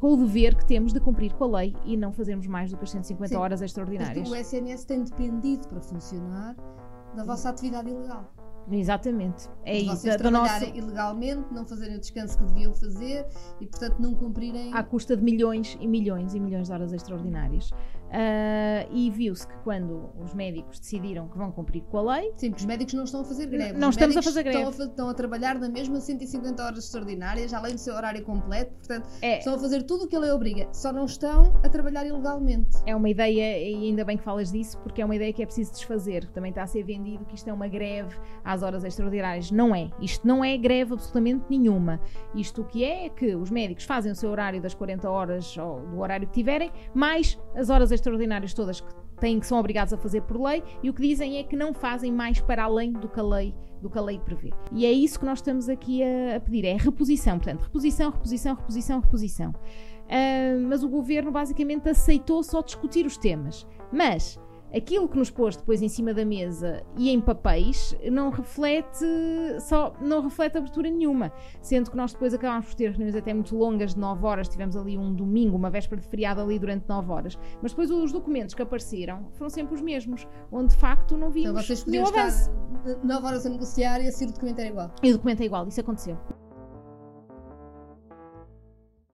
com o dever que temos de cumprir com a lei e não fazermos mais do que as 150 Sim. horas extraordinárias. o SNS tem dependido para funcionar da vossa atividade ilegal. Exatamente. É isso. vocês do nosso, trabalharem ilegalmente, não fazerem o descanso que deviam fazer e, portanto, não cumprirem. à custa de milhões e milhões e milhões de horas extraordinárias. Ah, e viu-se que quando os médicos decidiram que vão cumprir com a lei, Sim, porque os médicos não estão a fazer greve. Não Os estamos a fazer greve. Estão a, estão a trabalhar na mesma 150 horas extraordinárias, além do seu horário completo. Portanto, é, estão a fazer tudo o que a lei obriga. Só não estão a trabalhar ilegalmente. é uma ideia, e ainda bem que falas disso, porque é uma ideia que é preciso desfazer. Também está a ser vendido que isto é uma greve às horas extraordinárias. Não é. Isto não é greve absolutamente nenhuma. Isto o que é é que os médicos fazem o seu horário das 40 horas ou do horário que tiverem, mais as horas extraordinárias todas que têm que são obrigados a fazer por lei, e o que dizem é que não fazem mais para além do que a lei do que a lei prevê. E é isso que nós estamos aqui a, a pedir, é reposição, portanto, reposição, reposição, reposição, reposição. Ah, mas o governo basicamente aceitou só discutir os temas. Mas aquilo que nos pôs depois em cima da mesa e em papéis não reflete só não reflete abertura nenhuma. Sendo que nós depois acabámos por ter reuniões até muito longas de 9 horas, tivemos ali um domingo, uma véspera de feriado ali durante 9 horas. Mas depois os documentos que apareceram foram sempre os mesmos, onde de facto não Então vimos vocês nenhum podiam estar 9 horas a negociar e assim o documento era igual. E o documento é igual, isso aconteceu.